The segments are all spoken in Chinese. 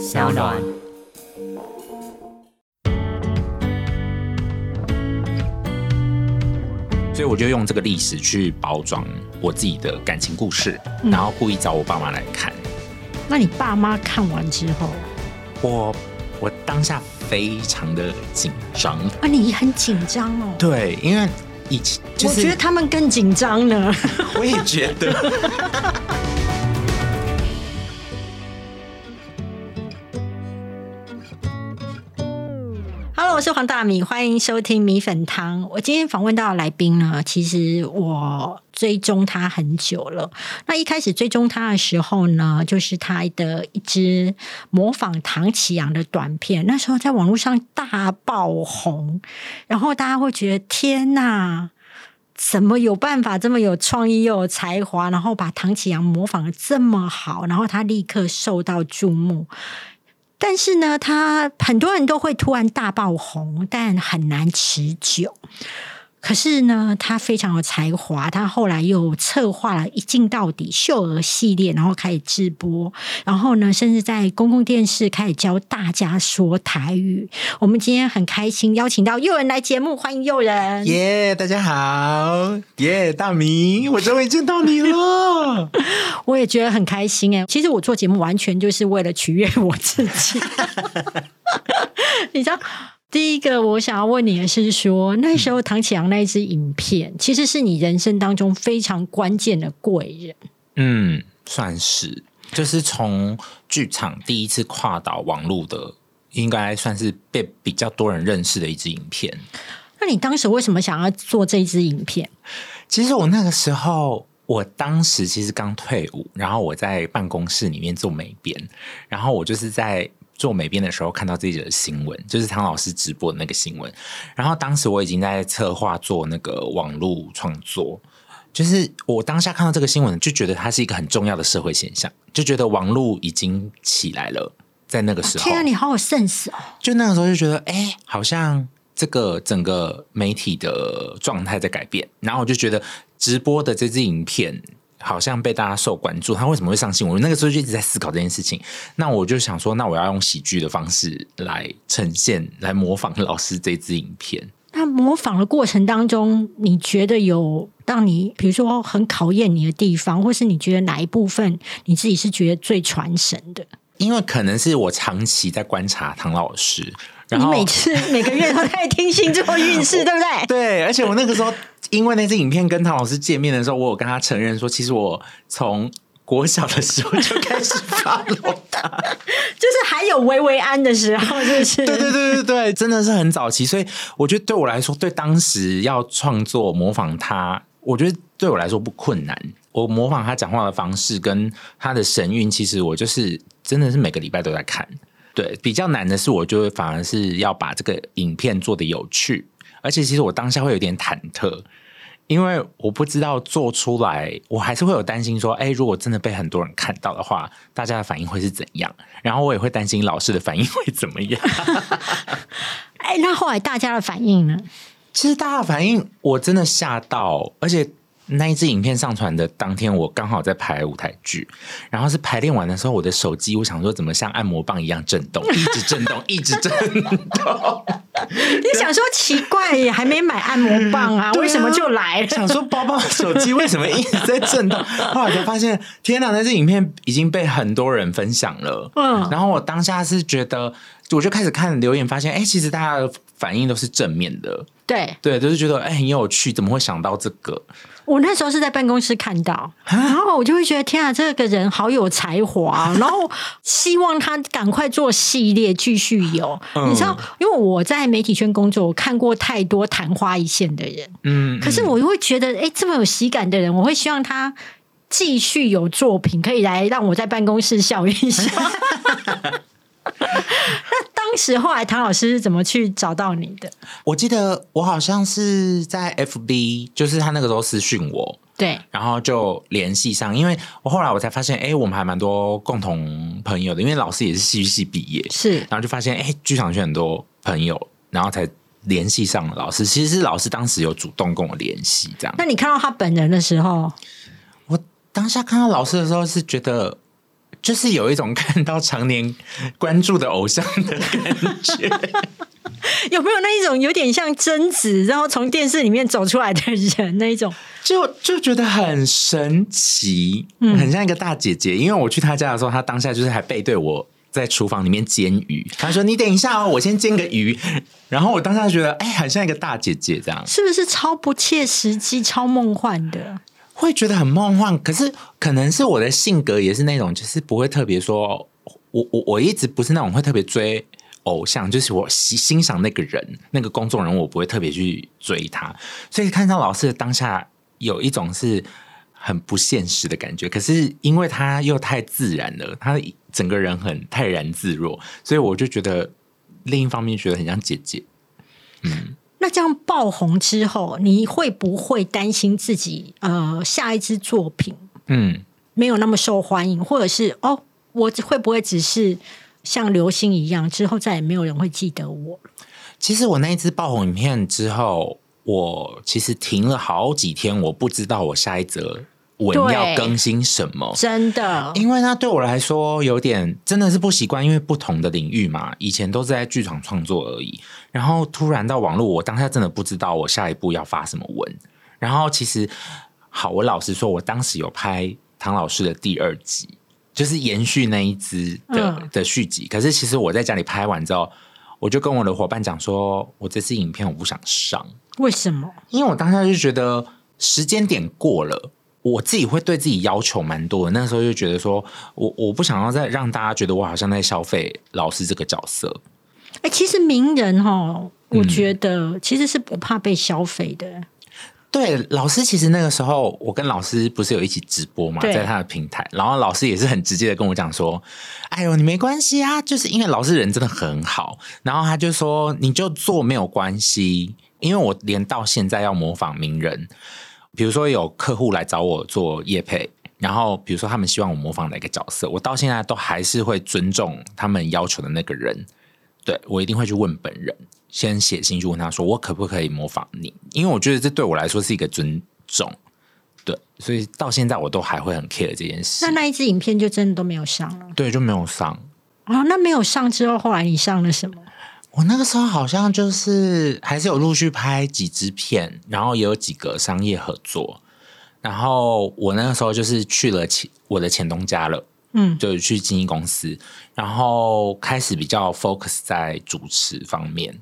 小暖。所以我就用这个历史去包装我自己的感情故事，然后故意找我爸妈来看。那你爸妈看完之后，我我当下非常的紧张，啊，你很紧张哦。对，因为以前就是我觉得他们更紧张呢。我也觉得。是黄大米，欢迎收听米粉汤。我今天访问到的来宾呢，其实我追踪他很久了。那一开始追踪他的时候呢，就是他的一支模仿唐启阳的短片，那时候在网络上大爆红，然后大家会觉得天哪！怎么有办法这么有创意又有才华，然后把唐启阳模仿的这么好，然后他立刻受到注目。但是呢，他很多人都会突然大爆红，但很难持久。可是呢，他非常有才华，他后来又策划了一镜到底秀儿系列，然后开始直播，然后呢，甚至在公共电视开始教大家说台语。我们今天很开心邀请到诱人来节目，欢迎诱人。耶大家好，耶、大明，我终于见到你了。我也觉得很开心哎。其实我做节目完全就是为了取悦我自己。你知道，第一个我想要问你的是说，那时候唐启阳那一支影片，其实是你人生当中非常关键的贵人。嗯，算是，就是从剧场第一次跨岛网络的，应该算是被比较多人认识的一支影片。那你当时为什么想要做这支影片？其实我那个时候，我当时其实刚退伍，然后我在办公室里面做美编，然后我就是在做美编的时候看到自己的新闻，就是唐老师直播的那个新闻，然后当时我已经在策划做那个网络创作。就是我当下看到这个新闻，就觉得它是一个很重要的社会现象，就觉得网络已经起来了。在那个时候，天啊，你好有 sense 哦！就那个时候就觉得，哎、好像这个整个媒体的状态在改变，然后我就觉得直播的这支影片好像被大家受关注，他为什么会上新闻？我那个时候就一直在思考这件事情。那我就想说，那我要用喜剧的方式来呈现，来模仿老师这支影片。那模仿的过程当中，你觉得有让你，比如说很考验你的地方，或是你觉得哪一部分你自己是觉得最传神的？因为可能是我长期在观察唐老师，然你每次 每个月都在听星座运势，对不对？对，而且我那个时候因为那支影片跟唐老师见面的时候，我有跟他承认说，其实我从国小的时候就开始 follow 他。就是还有维维安的时候，就是？对对对对对，真的是很早期，所以我觉得对我来说，对当时要创作模仿他，我觉得对我来说不困难。我模仿他讲话的方式跟他的神韵，其实我就是真的是每个礼拜都在看。对，比较难的是，我就会反而是要把这个影片做的有趣，而且其实我当下会有点忐忑，因为我不知道做出来，我还是会有担心说，哎，如果真的被很多人看到的话，大家的反应会是怎样？然后我也会担心老师的反应会怎么样。哎，那后来大家的反应呢？其实大家的反应我真的吓到，而且那一支影片上传的当天，我刚好在排舞台剧，然后是排练完的时候，我的手机我想说怎么像按摩棒一样震动，一直震动，一直震动。你想说奇怪耶，还没买按摩棒啊，对啊为什么就来了？想说包包手机为什么一直在震动？后来才发现，天哪！那支影片已经被很多人分享了。嗯然后我当下是觉得，我就开始看留言，发现哎、其实大家的反应都是正面的，对对，就是觉得哎、很有趣，怎么会想到这个？我那时候是在办公室看到，然后我就会觉得天啊，这个人好有才华，然后希望他赶快做系列继续有。嗯你知道，因为我在媒体圈工作，我看过太多昙花一现的人，嗯，可是我又会觉得，哎、这么有喜感的人，我会希望他继续有作品，可以来让我在办公室笑一笑。那当时后来唐老师是怎么去找到你的？我记得我好像是在 FB，就是他那个时候私讯我，对，然后就联系上，因为我后来我才发现，哎，我们还蛮多共同朋友的，因为老师也是戏剧系毕业，是然后就发现，哎，剧场圈很多朋友，然后才联系上了老师。其实是老师当时有主动跟我联系，这样。那你看到他本人的时候，我当下看到老师的时候是觉得就是有一种 看到常年关注的偶像的感觉。有没有那一种有点像贞子，然后从电视里面走出来的人那一种？就就觉得很神奇，嗯，很像一个大姐姐。因为我去她家的时候，她当下就是还背对我在厨房里面煎鱼。她说：“你等一下哦，我先煎个鱼。”然后我当下觉得，哎，很像一个大姐姐这样，是不是超不切实际、超梦幻的？会觉得很梦幻。可是可能是我的性格也是那种，就是不会特别说，我我我一直不是那种会特别追。偶像就是我欣欣赏那个人，那个公众人物，我不会特别去追他。所以看到老师的当下，有一种是很不现实的感觉。可是因为他又太自然了，他整个人很泰然自若，所以我就觉得另一方面觉得很像姐姐。嗯，那这样爆红之后，你会不会担心自己呃下一支作品嗯没有那么受欢迎，或者是哦我会不会只是？像流星一样，之后再也没有人会记得我其实我那一支爆红影片之后，我其实停了好几天，我不知道我下一则文要更新什么。真的，因为那对我来说有点真的是不习惯，因为不同的领域嘛，以前都是在剧场创作而已，然后突然到网络，我当下真的不知道我下一步要发什么文。然后其实好，我老实说，我当时有拍唐老师的第二集。就是延续那一支的的续集，可是其实我在家里拍完之后，我就跟我的伙伴讲说，我这次影片我不想上，为什么？因为我当下就觉得时间点过了，我自己会对自己要求蛮多的。那时候就觉得说我我不想要再让大家觉得我好像在消费老师这个角色。哎，其实名人哈，我觉得其实是不怕被消费的。对，老师其实那个时候，我跟老师不是有一起直播嘛，在他的平台，然后老师也是很直接的跟我讲说：“哎呦，你没关系啊，就是因为老师人真的很好，然后他就说你就做没有关系，因为我连到现在要模仿名人，比如说有客户来找我做业配，然后比如说他们希望我模仿哪个角色，我到现在都还是会尊重他们要求的那个人，对我一定会去问本人。”先写信去问他说：“我可不可以模仿你？”因为我觉得这对我来说是一个尊重，对，所以到现在我都还会很 care 这件事。那那一支影片就真的都没有上了，对，就没有上。哦，那没有上之后，后来你上了什么？我那个时候好像就是还是有陆续拍几支片，然后也有几个商业合作。然后我那个时候就是去了前我的前东家了。嗯，就去经纪公司，然后开始比较 focus 在主持方面。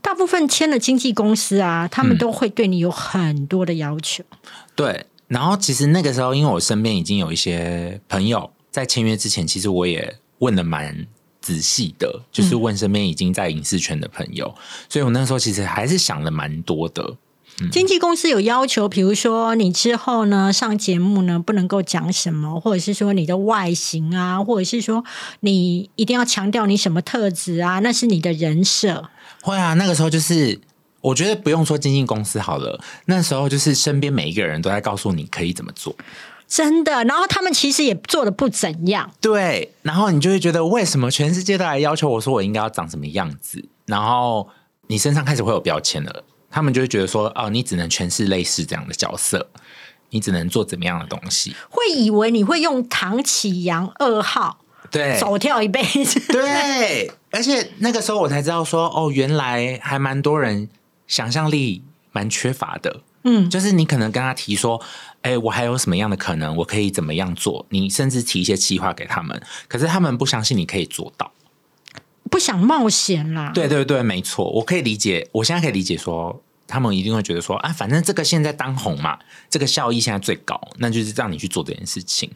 大部分签了经纪公司啊，他们都会对你有很多的要求。对，然后其实那个时候，因为我身边已经有一些朋友在签约之前，其实我也问了蛮仔细的，就是问身边已经在影视圈的朋友，所以我那时候其实还是想了蛮多的。经纪公司有要求，比如说你之后呢上节目呢不能够讲什么，或者是说你的外形啊，或者是说你一定要强调你什么特质啊，那是你的人设。会啊，那个时候就是我觉得不用说经纪公司好了，那时候就是身边每一个人都在告诉你可以怎么做，真的。然后他们其实也做的不怎样，对。然后你就会觉得为什么全世界都来要求我说我应该要长什么样子，然后你身上开始会有标签了。他们就会觉得说，哦，你只能诠释类似这样的角色，你只能做怎么样的东西？会以为你会用唐启阳二号，对，走跳一辈子。对，而且那个时候我才知道说，哦，原来还蛮多人想象力蛮缺乏的。嗯，就是你可能跟他提说，哎，我还有什么样的可能，我可以怎么样做？你甚至提一些计划给他们，可是他们不相信你可以做到。不想冒险啦，对对对，没错，我可以理解，我现在可以理解说，他们一定会觉得说，啊，反正这个现在当红嘛，这个效益现在最高，那就是让你去做这件事情。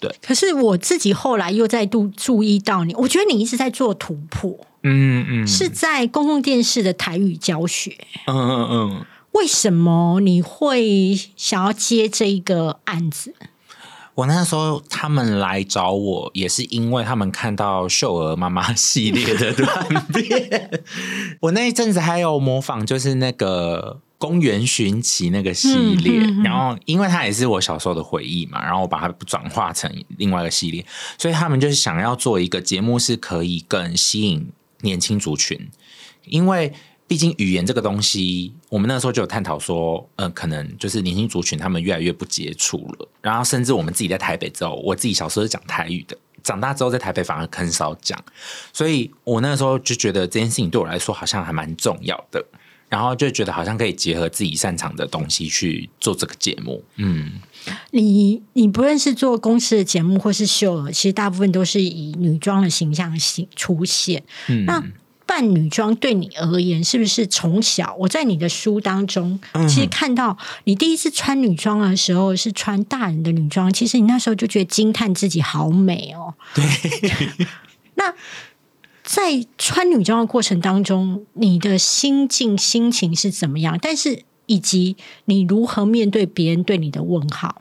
对，可是我自己后来又再度注意到你，我觉得你一直在做突破，嗯嗯，是在公共电视的台语教学，嗯嗯嗯，为什么你会想要接这一个案子？我那时候他们来找我，也是因为他们看到秀儿妈妈系列的短片。我那一阵子还有模仿，就是那个公园寻奇那个系列，然后因为它也是我小时候的回忆嘛，然后我把它转化成另外一个系列，所以他们就是想要做一个节目，是可以更吸引年轻族群，因为。毕竟语言这个东西，我们那时候就有探讨说，呃，可能就是年轻族群他们越来越不接触了。然后，甚至我们自己在台北之后，我自己小时候是讲台语的，长大之后在台北反而很少讲，所以我那个时候就觉得这件事情对我来说好像还蛮重要的，然后就觉得好像可以结合自己擅长的东西去做这个节目。嗯，你你不论是做公司的节目或是秀，其实大部分都是以女装的形象形出现。嗯那扮女装对你而言，是不是从小我在你的书当中，其实看到你第一次穿女装的时候是穿大人的女装，其实你那时候就觉得惊叹自己好美哦。对，那。在穿女装的过程当中，你的心境、心情是怎么样？但是以及你如何面对别人对你的问号？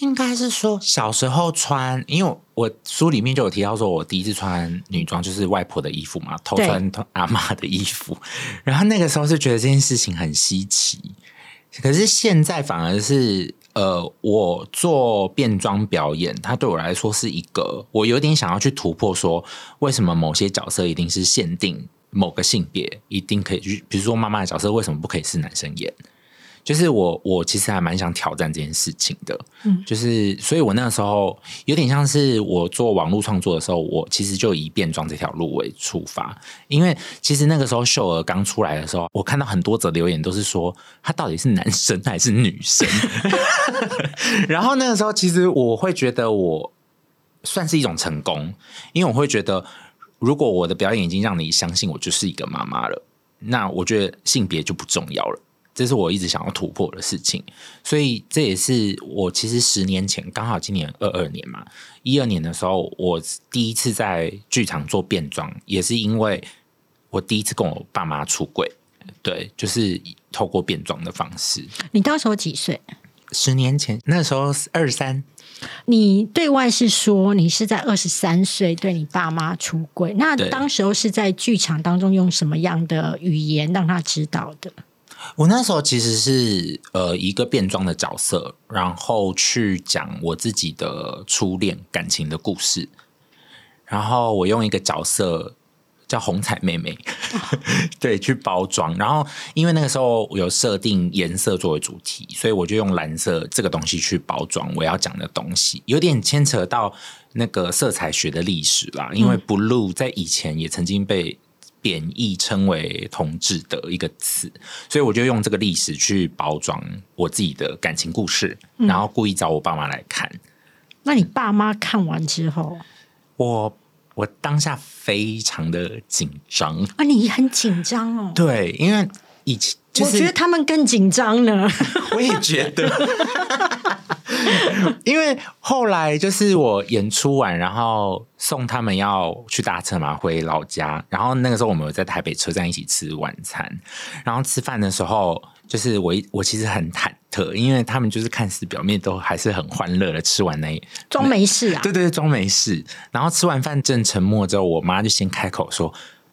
应该是说小时候穿，因为我书里面就有提到说，我第一次穿女装就是外婆的衣服嘛，偷穿阿妈的衣服，然后那个时候是觉得这件事情很稀奇，可是现在反而是。呃，我做变装表演，它对我来说是一个，我有点想要去突破，说为什么某些角色一定是限定某个性别，一定可以去，比如说妈妈的角色，为什么不可以是男生演？就是我，我其实还蛮想挑战这件事情的。嗯，就是，所以我那个时候有点像是我做网络创作的时候，我其实就以变装这条路为出发。因为其实那个时候秀儿刚出来的时候，我看到很多则留言都是说她到底是男生还是女生。然后那个时候，其实我会觉得我算是一种成功，因为我会觉得，如果我的表演已经让你相信我就是一个妈妈了，那我觉得性别就不重要了。这是我一直想要突破的事情，所以这也是我其实十年前刚好今年二二年嘛，一二年的时候，我第一次在剧场做变装，也是因为我第一次跟我爸妈出轨，对，就是透过变装的方式。你到时候几岁？十年前，那时候二十三。你对外是说你是在二十三岁对你爸妈出轨，那对当时候是在剧场当中用什么样的语言让他知道的？我那时候其实是呃一个变装的角色，然后去讲我自己的初恋感情的故事，然后我用一个角色叫红彩妹妹，对，去包装。然后因为那个时候有设定颜色作为主题，所以我就用蓝色这个东西去包装我要讲的东西，有点牵扯到那个色彩学的历史啦。因为 blue 在以前也曾经被贬义称为同志的一个词，所以我就用这个历史去包装我自己的感情故事，然后故意找我爸妈来看。那你爸妈看完之后我我当下非常的紧张，啊，你很紧张哦。对，因为以前就是我觉得他们更紧张呢。我也觉得，因为后来就是我演出完，然后送他们要去搭车嘛，回老家。然后那个时候我们有在台北车站一起吃晚餐，然后吃饭的时候，就是我一我其实很忐忑，因为他们就是看似表面都还是很欢乐的吃完那一装没事啊对，对对，装没事。然后吃完饭正沉默之后，我妈就先开口说：“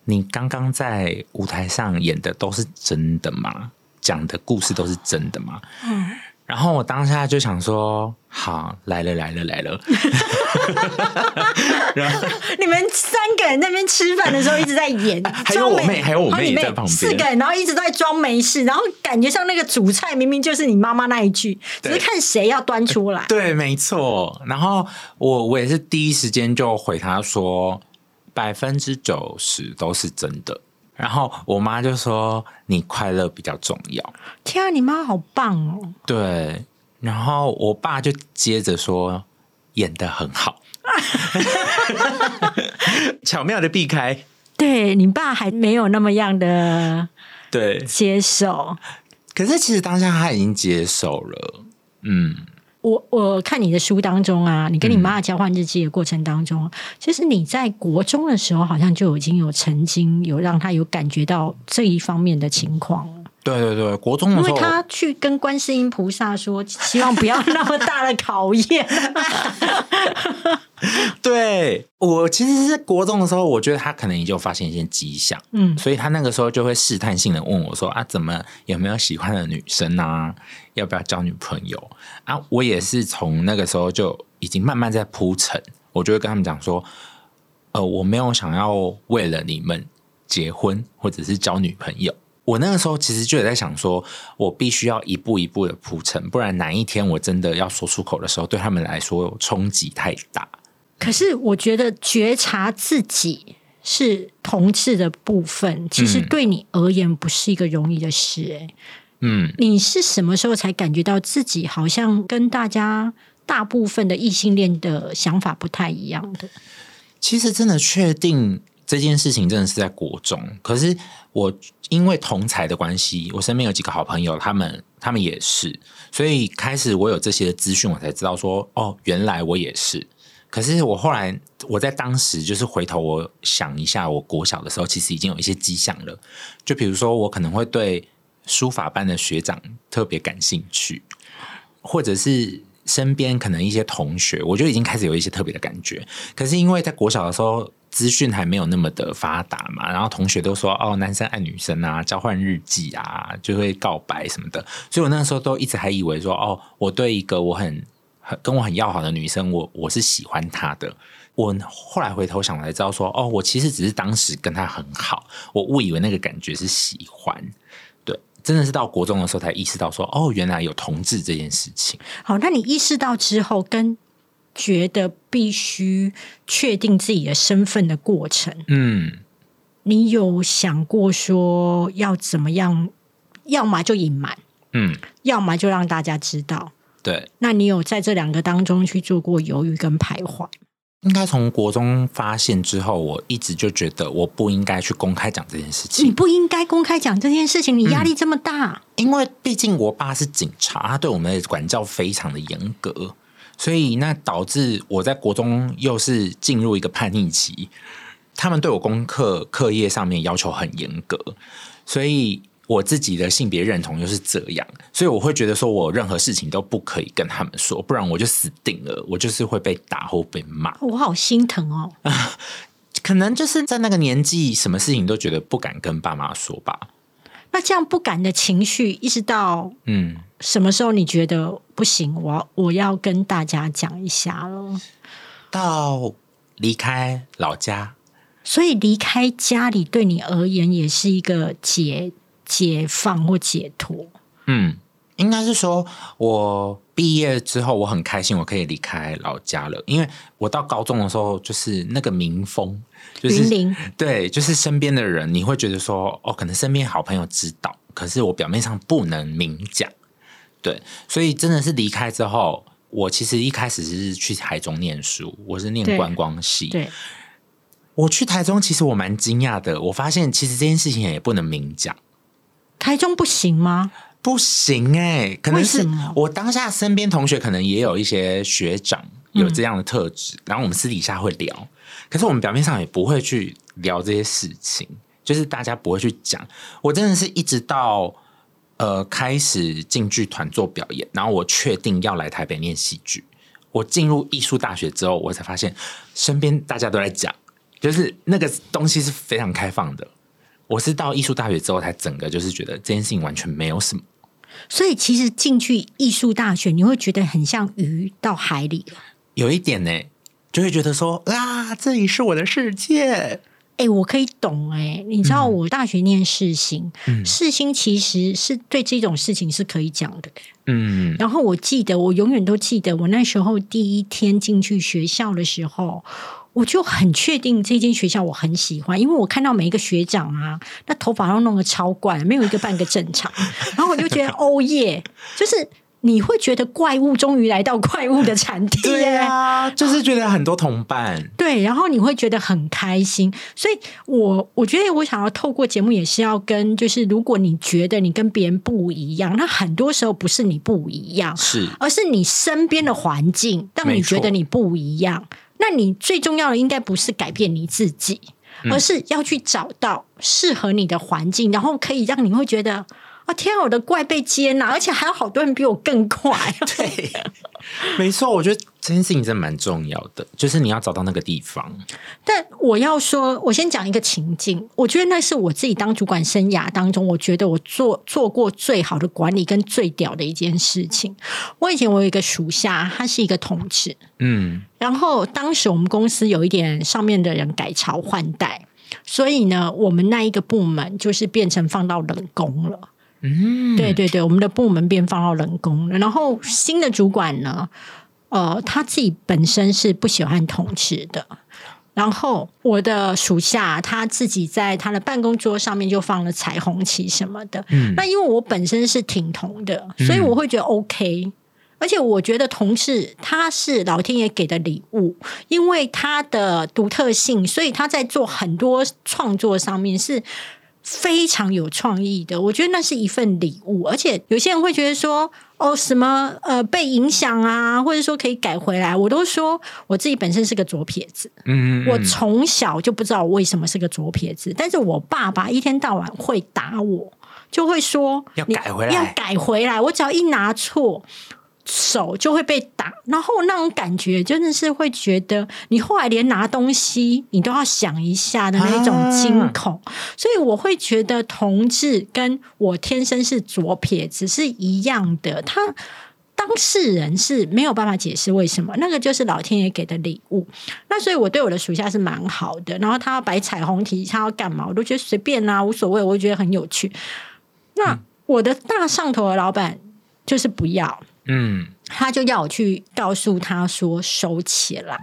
你刚刚在舞台上演的都是真的吗？讲的故事都是真的吗？”嗯。然后我当下就想说：“好，来了来了来了。” 然后你们三个人在那边吃饭的时候一直在演，还有我妹还有我妹在旁边四个人，然后一直都在装没事，然后感觉像那个主菜明明就是你妈妈那一句，只是看谁要端出来。对，没错。然后我我也是第一时间就回他说，百分之九十都是真的。然后我妈就说：“你快乐比较重要。”天啊，你妈好棒哦！对，然后我爸就接着说演的很好，巧妙的避开。对你爸还没有那么样的对，接受。可是其实当下他已经接受了，嗯，我我看你的书当中啊，你跟你妈交换日记的过程当中，其实你在国中的时候，好像就已经有曾经有让他有感觉到这一方面的情况了。对对对，国中的时候，因为他去跟观世音菩萨说，希望不要那么大的考验。对我其实是国中的时候，我觉得他可能已经有发现一些迹象，嗯所以他那个时候就会试探性的问我说：“啊，怎么有没有喜欢的女生啊？要不要交女朋友啊？”我也是从那个时候就已经慢慢在铺陈，我就会跟他们讲说：“呃，我没有想要为了你们结婚或者是交女朋友。”我那个时候其实就有在想说，我必须要一步一步的铺陈，不然哪一天我真的要说出口的时候，对他们来说冲击太大。可是我觉得觉察自己是同志的部分，其实对你而言不是一个容易的事、欸。嗯，你是什么时候才感觉到自己好像跟大家大部分的异性恋的想法不太一样的？其实真的确定这件事情真的是在国中，可是我因为同才的关系，我身边有几个好朋友，他们他们也是，所以开始我有这些资讯，我才知道说，哦，原来我也是。可是我后来我在当时就是回头我想一下，我国小的时候其实已经有一些迹象了，就比如说我可能会对书法班的学长特别感兴趣，或者是身边可能一些同学，我就已经开始有一些特别的感觉。可是因为在国小的时候，资讯还没有那么的发达嘛，然后同学都说哦，男生爱女生啊，交换日记啊，就会告白什么的，所以我那时候都一直还以为说哦，我对一个我很很跟我很要好的女生，我我是喜欢她的。我后来回头想来知道说，哦，我其实只是当时跟她很好，我误以为那个感觉是喜欢。对，真的是到国中的时候才意识到说，哦，原来有同志这件事情。好，那你意识到之后，跟觉得必须确定自己的身份的过程，嗯，你有想过说要怎么样？要么就隐瞒，嗯，要么就让大家知道。对，那你有在这两个当中去做过犹豫跟徘徊？应该从国中发现之后，我一直就觉得我不应该去公开讲这件事情你，不应该公开讲这件事情，你压力这么大。因为毕竟我爸是警察，他对我们的管教非常的严格，所以那导致我在国中又是进入一个叛逆期，他们对我功课课业上面要求很严格，所以我自己的性别认同又是这样，所以我会觉得说我任何事情都不可以跟他们说，不然我就死定了，我就是会被打或被骂。我好心疼哦。可能就是在那个年纪，什么事情都觉得不敢跟爸妈说吧。那这样不敢的情绪，一直到嗯，什么时候你觉得不行？我要我要跟大家讲一下了。到离开老家，所以离开家里对你而言也是一个解解放或解脱。嗯，应该是说我毕业之后，我很开心，我可以离开老家了，因为我到高中的时候，就是那个民风，就是林对，就是身边的人，你会觉得说，哦，可能身边好朋友知道，可是我表面上不能明讲，对，所以真的是离开之后，我其实一开始是去台中念书，我是念观光系，对，我去台中，其实我蛮惊讶的，我发现其实这件事情也不能明讲。台中不行吗？不行哎、可能是我当下身边同学可能也有一些学长嗯有这样的特质，然后我们私底下会聊，可是我们表面上也不会去聊这些事情，就是大家不会去讲。我真的是一直到呃开始进剧团做表演，然后我确定要来台北念戏剧，我进入艺术大学之后，我才发现身边大家都在讲，就是那个东西是非常开放的。我是到艺术大学之后，才整个就是觉得这件事情完全没有什么。所以其实进去艺术大学，你会觉得很像鱼到海里了。有一点呢，就会觉得说啊，这里是我的世界。哎、我可以懂哎、你知道我大学念世新，世新其实是对这种事情是可以讲的。嗯然后我记得，我永远都记得，我那时候第一天进去学校的时候，我就很确定这间学校我很喜欢，因为我看到每一个学长啊，那头发都弄得超怪，没有一个半个正常。然后我就觉得，哦耶，就是你会觉得怪物终于来到怪物的产地耶。对啊，就是觉得很多同伴，对，然后你会觉得很开心，所以我我觉得我想要透过节目也是要跟，就是如果你觉得你跟别人不一样，那很多时候不是你不一样，是而是你身边的环境让你觉得你不一样。那你最重要的应该不是改变你自己，嗯而是要去找到适合你的环境，然后可以让你会觉得。啊天啊！我的怪被接纳，而且还有好多人比我更快。对，没错。我觉得这件事情真的蛮重要的，就是你要找到那个地方。但我要说，我先讲一个情境，我觉得那是我自己当主管生涯当中，我觉得我做做过最好的管理跟最屌的一件事情。我以前我有一个属下，他是一个同志，嗯然后当时我们公司有一点上面的人改朝换代，所以呢，我们那一个部门就是变成放到冷宫了。嗯，对对对，我们的部门变放到人工了。然后新的主管呢，呃，他自己本身是不喜欢同事的。然后我的属下他自己在他的办公桌上面就放了彩虹旗什么的。嗯那因为我本身是挺同的，所以我会觉得 OK。而且我觉得同事他是老天爷给的礼物，因为他的独特性，所以他在做很多创作上面是非常有创意的。我觉得那是一份礼物，而且有些人会觉得说，哦，什么呃被影响啊，或者说可以改回来，我都说我自己本身是个左撇子，嗯，我从小就不知道我为什么是个左撇子，但是我爸爸一天到晚会打我，就会说要改回来要改回来。我只要一拿错。手就会被打，然后那种感觉真的是会觉得，你后来连拿东西你都要想一下的那种惊恐，所以我会觉得同志跟我天生是左撇子是一样的，他当事人是没有办法解释为什么，那个就是老天爷给的礼物。那所以我对我的属下是蛮好的，然后他要摆彩虹旗，他要干嘛，我都觉得随便啊，无所谓，我就觉得很有趣。那我的大上头的老板就是不要，嗯，他就要我去告诉他说收起来。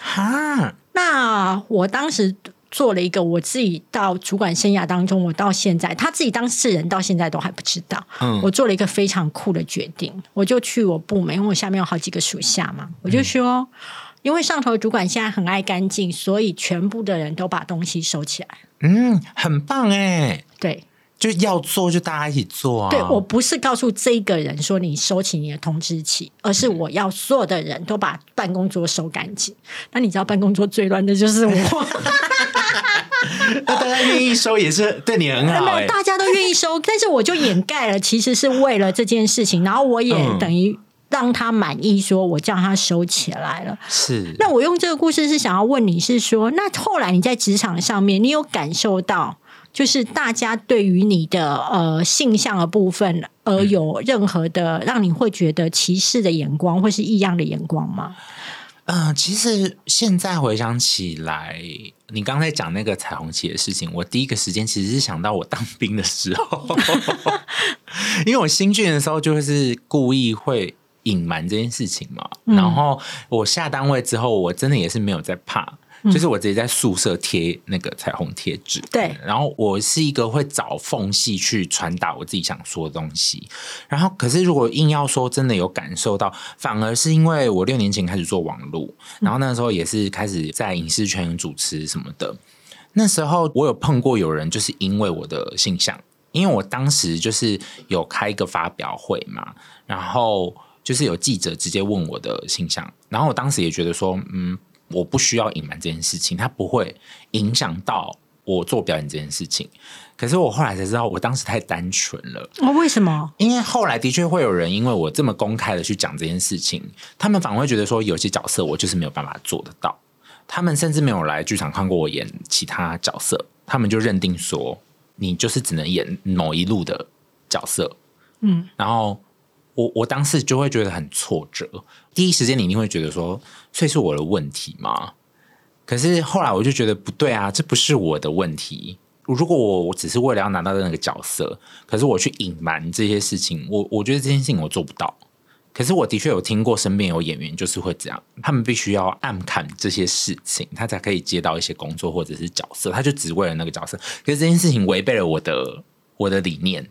哈，那我当时做了一个我自己到主管生涯当中，我到现在他自己当事人到现在都还不知道。嗯我做了一个非常酷的决定，我就去我部门，因为我下面有好几个属下嘛，我就说，因为上头主管现在很爱干净，所以全部的人都把东西收起来。嗯，很棒哎，对，就要做就大家一起做啊。对我不是告诉这个人说你收起你的通知器，而是我要所有的人都把办公桌收干净。那你知道办公桌最乱的就是我。那大家愿意收也是对你很好没有，哎。大家都愿意收，但是我就掩盖了，其实是为了这件事情，然后我也嗯等于让他满意，说我叫他收起来了。是，那我用这个故事是想要问你是说，那后来你在职场上面，你有感受到，就是大家对于你的呃性向的部分，而有任何的让你会觉得歧视的眼光，或是异样的眼光吗？嗯、其实现在回想起来，你刚才讲那个彩虹旗的事情，我第一个时间其实是想到我当兵的时候，因为我新训的时候就是故意会隐瞒这件事情嘛。嗯然后我下单位之后，我真的也是没有在怕。就是我直接在宿舍贴那个彩虹贴纸，嗯对。然后我是一个会找缝隙去传达我自己想说的东西，然后可是如果硬要说真的有感受到，反而是因为我六年前开始做网络，然后那时候也是开始在影视圈主持什么的，那时候我有碰过有人就是因为我的性向，因为我当时就是有开一个发表会嘛，然后就是有记者直接问我的性向，然后我当时也觉得说，嗯，我不需要隐瞒这件事情，它不会影响到我做表演这件事情。可是我后来才知道，我当时太单纯了。哦，为什么？因为后来的确会有人因为我这么公开的去讲这件事情，他们反而会觉得说，有些角色我就是没有办法做得到。他们甚至没有来剧场看过我演其他角色，他们就认定说，你就是只能演某一路的角色。嗯，然后我我当时就会觉得很挫折，第一时间你一定会觉得说，这是我的问题吗？可是后来我就觉得不对啊，这不是我的问题。如果我我只是为了要拿到那个角色，可是我去隐瞒这些事情，我我觉得这件事情我做不到。可是我的确有听过身边有演员就是会这样，他们必须要暗砍这些事情，他才可以接到一些工作或者是角色，他就只为了那个角色。可是这件事情违背了我的我的理念，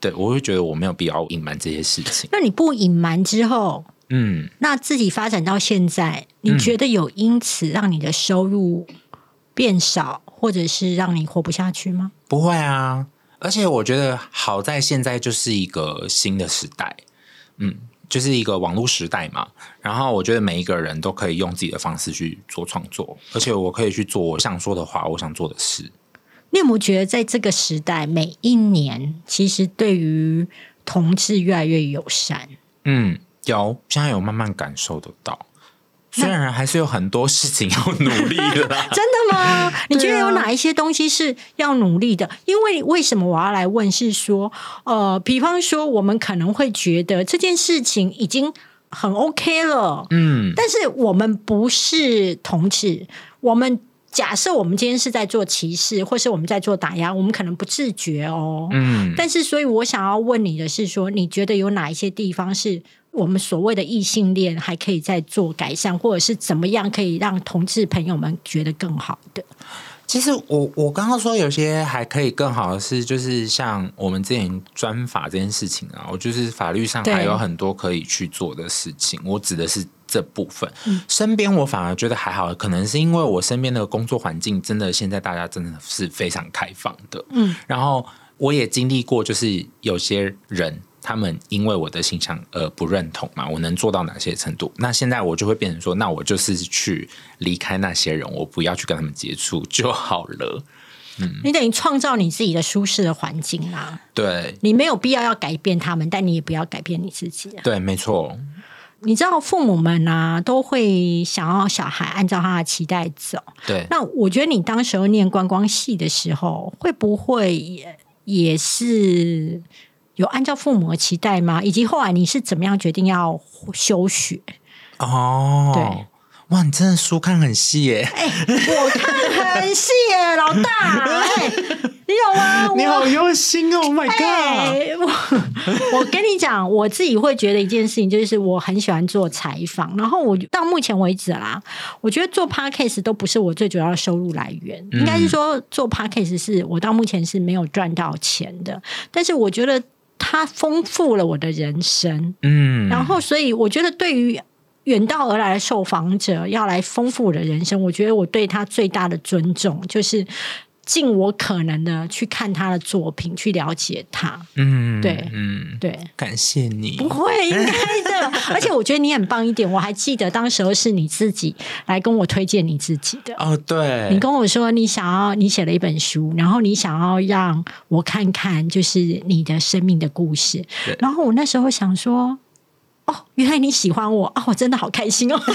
对我会觉得我没有必要隐瞒这些事情。那你不隐瞒之后，嗯，那自己发展到现在，你觉得有因此让你的收入变少，或者是让你活不下去吗？不会啊，而且我觉得好在现在就是一个新的时代，嗯，就是一个网络时代嘛。然后我觉得每一个人都可以用自己的方式去做创作，而且我可以去做我想说的话，我想做的事。你有没有觉得在这个时代，每一年其实对于同志越来越友善？嗯，有，现在有慢慢感受得到。虽然还是有很多事情要努力的啦，真的吗？你觉得有哪一些东西是要努力的？因为为什么我要来问？是说，呃，比方说，我们可能会觉得这件事情已经很 OK 了，嗯，但是我们不是同志，我们假设我们今天是在做歧视，或是我们在做打压，我们可能不自觉哦。嗯，但是，所以我想要问你的是说，你觉得有哪一些地方是我们所谓的异性恋还可以再做改善，或者是怎么样可以让同志朋友们觉得更好的？其实我我刚刚说有些还可以更好的是，就是像我们之前专法这件事情啊，我就是法律上对还有很多可以去做的事情。我指的是这部分。嗯身边我反而觉得还好，可能是因为我身边的工作环境真的现在大家真的是非常开放的。嗯，然后我也经历过，就是有些人。他们因为我的形象而不认同嘛，我能做到哪些程度？那现在我就会变成说，那我就是去离开那些人，我不要去跟他们接触就好了。嗯你等于创造你自己的舒适的环境啦。对你没有必要要改变他们，但你也不要改变你自己啊。对，没错，你知道父母们啊，都会想要小孩按照他的期待走。对。那我觉得你当时候念观光系的时候，会不会也也是有按照父母的期待吗？以及后来你是怎么样决定要休学？哦，对，哇，你真的书看很细耶，哎、我看很细耶，老大，哎、你有吗？你好用心哦！Oh my god！哎、我我跟你讲，我自己会觉得一件事情，就是我很喜欢做采访，然后我到目前为止啦，我觉得做 podcast 都不是我最主要的收入来源，应该是说做 podcast 是我到目前是没有赚到钱的，但是我觉得它丰富了我的人生，嗯，然后所以我觉得对于。远道而来的受访者要来丰富我的人生，我觉得我对他最大的尊重就是尽我可能的去看他的作品，去了解他。嗯，对嗯，对，感谢你不。会，应该的。而且我觉得你很棒一点，我还记得当时候是你自己来跟我推荐你自己的。哦，对，你跟我说你想要，你写了一本书，然后你想要让我看看，就是你的生命的故事。然后我那时候想说，哦，原来你喜欢我啊，我真的好开心哦。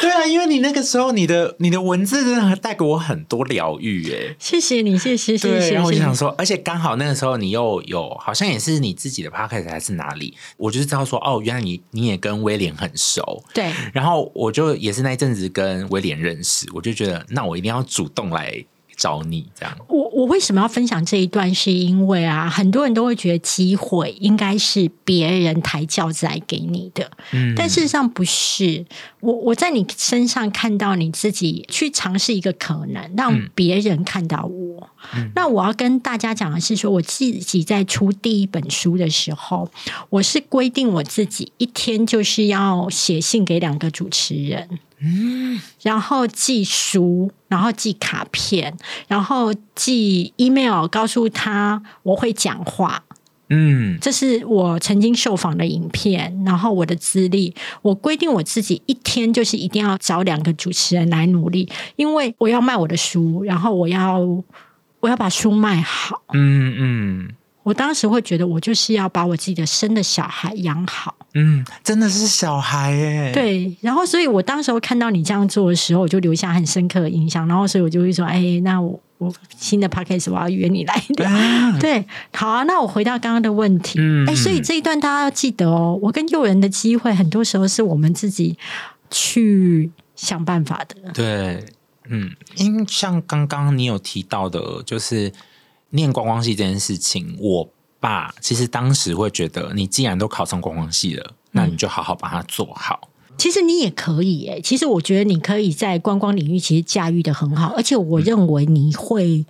对啊，因为你那个时候你的你的文字真的带给我很多疗愈，哎。谢谢你，谢谢，谢对，谢。然后我就想说，而且刚好那个时候你又有，好像也是你自己的 podcast 还是哪里，我就是知道说，哦，原来你你也跟威廉很熟，对，然后我就也是那一阵子跟威廉认识，我就觉得那我一定要主动来找你，这样。我我为什么要分享这一段？是因为啊，很多人都会觉得机会应该是别人抬轿子来给你的，嗯但事实上不是。我我在你身上看到你自己去尝试一个可能，让别人看到我。那我要跟大家讲的是说，我自己在出第一本书的时候，我是规定我自己一天就是要写信给两个主持人。然后寄书，然后寄卡片，然后寄 email 告诉他我会讲话，嗯。这是我曾经受访的影片，然后我的资历，我规定我自己一天就是一定要找两个主持人来努力，因为我要卖我的书，然后我要我要把书卖好。嗯嗯我当时会觉得，我就是要把我自己的生的小孩养好。嗯，真的是小孩耶，，对，然后所以我当时候看到你这样做的时候，我就留下很深刻的印象。然后所以我就会说，哎，那我我新的 podcast 我要约你来的。啊对，好啊，那我回到刚刚的问题。嗯哎，所以这一段大家要记得哦，我跟诱人的机会，很多时候是我们自己去想办法的。对，嗯，因为像刚刚你有提到的，就是念观光系这件事情，我爸其实当时会觉得，你既然都考上观光系了，那你就好好把它做好。其实你也可以诶，其实我觉得你可以在观光领域其实驾驭的很好，而且我认为你会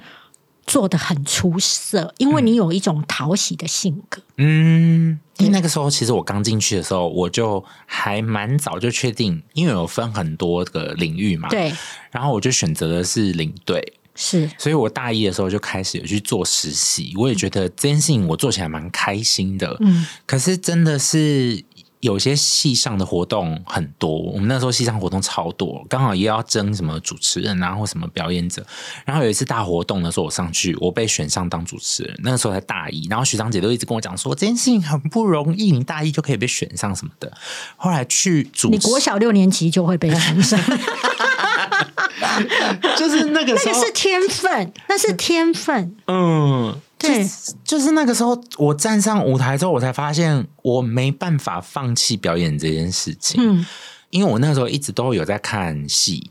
做的很出色，因为你有一种讨喜的性格。嗯，因为那个时候其实我刚进去的时候，我就还蛮早就确定，因为有分很多个领域嘛，，对，然后我就选择的是领队。是所以我大一的时候就开始有去做实习，我也觉得这件事情我做起来蛮开心的。嗯，可是真的是有些系上的活动很多，我们那时候系上活动超多，刚好也要争什么主持人啊或什么表演者。然后有一次大活动的时候，我上去，我被选上当主持人，那个时候才大一，然后学长姐都一直跟我讲说这件事情很不容易，你大一就可以被选上什么的。后来去主持，你国小六年级就会被选上，就 是 那个那个是天分，那是天分。嗯，对就是，就是那个时候，我站上舞台之后，我才发现我没办法放弃表演这件事情。嗯，因为我那时候一直都有在看戏，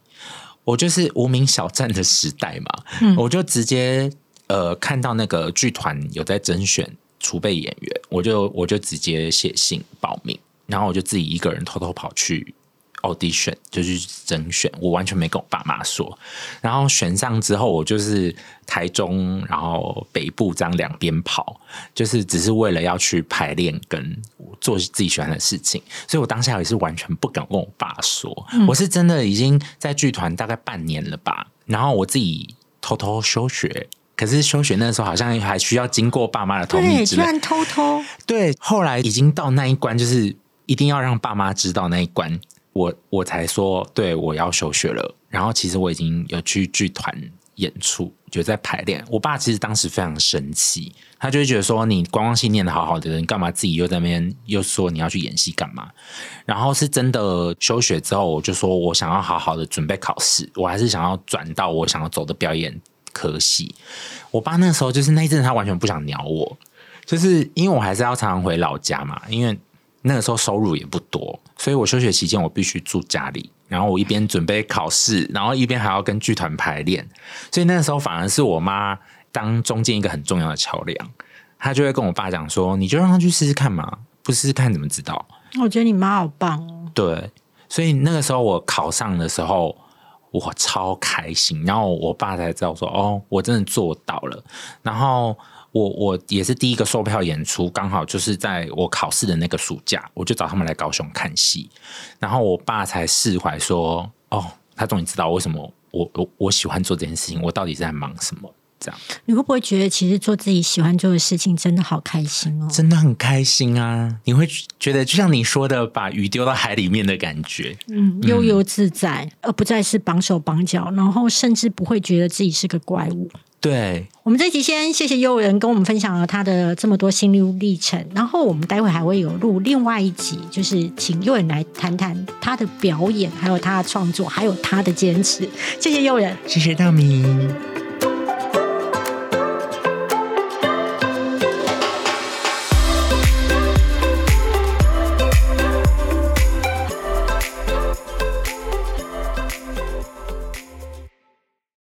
我我就是无名小站的时代嘛，我就直接呃看到那个剧团有在甄选储备演员，我就我就直接写信报名，然后我就自己一个人偷偷跑去。Audition 就去甄选，我完全没跟我爸妈说。然后选上之后，我就是台中，然后北部这样两边跑，就是只是为了要去排练跟做自己喜欢的事情。所以我当下也是完全不敢跟我爸说，我是真的已经在剧团大概半年了吧。然后我自己偷偷休学，可是休学那时候好像还需要经过爸妈的同意，居然偷偷对。后来已经到那一关，就是一定要让爸妈知道那一关。我我才说，对我要休学了。然后其实我已经有去剧团演出，就在排练。我爸其实当时非常生气，他就会觉得说：“你观光系念的好好的人，干嘛自己又在那边又说你要去演戏干嘛？”然后是真的休学之后，我就说我想要好好的准备考试，我还是想要转到我想要走的表演科系。我爸那时候就是那一阵，他完全不想鸟我，就是因为我还是要常常回老家嘛，因为。那个时候收入也不多，所以我休学期间我必须住家里，然后我一边准备考试，然后一边还要跟剧团排练，所以那个时候反而是我妈当中间一个很重要的桥梁，她就会跟我爸讲说：“你就让他去试试看嘛，不试试看怎么知道？”我觉得你妈好棒哦。对，所以那个时候我考上的时候，我超开心，然后我爸才知道说：“哦，我真的做到了。”然后。我我也是第一个售票演出，刚好就是在我考试的那个暑假，我就找他们来高雄看戏，然后我爸才释怀说：“哦，他终于知道为什么我我我喜欢做这件事情，我到底在忙什么。”这样，你会不会觉得其实做自己喜欢做的事情真的好开心哦？真的很开心啊！你会觉得就像你说的，把鱼丢到海里面的感觉，嗯，悠悠自在，而不再是绑手绑脚，然后甚至不会觉得自己是个怪物。对，我们这集先谢谢悠人跟我们分享了他的这么多心路历程，然后我们待会还会有录另外一集，就是请悠人来谈谈他的表演，还有他的创作，还有他的坚持。谢谢悠人，谢谢大明。